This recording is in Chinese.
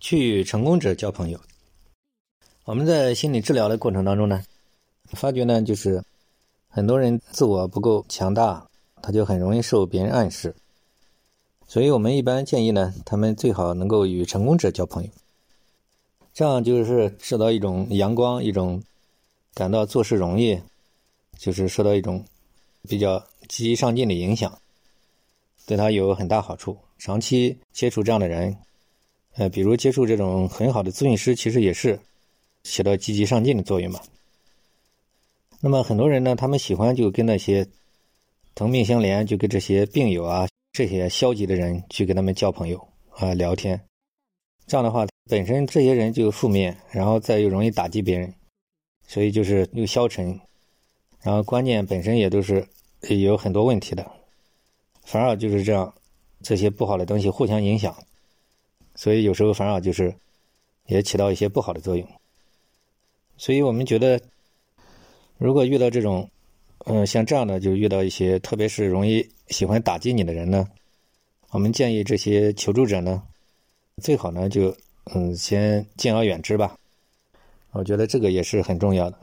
去与成功者交朋友。我们在心理治疗的过程当中呢，发觉呢，就是很多人自我不够强大，他就很容易受别人暗示。所以我们一般建议呢，他们最好能够与成功者交朋友，这样就是受到一种阳光，一种感到做事容易，就是受到一种比较积极上进的影响，对他有很大好处。长期接触这样的人。呃，比如接触这种很好的咨询师，其实也是起到积极上进的作用嘛。那么很多人呢，他们喜欢就跟那些同病相怜，就跟这些病友啊、这些消极的人去跟他们交朋友啊、聊天。这样的话，本身这些人就负面，然后再又容易打击别人，所以就是又消沉，然后观念本身也都是有很多问题的，反而就是这样，这些不好的东西互相影响。所以有时候反而就是，也起到一些不好的作用。所以我们觉得，如果遇到这种，嗯，像这样的，就遇到一些特别是容易喜欢打击你的人呢，我们建议这些求助者呢，最好呢就，嗯，先敬而远之吧。我觉得这个也是很重要的。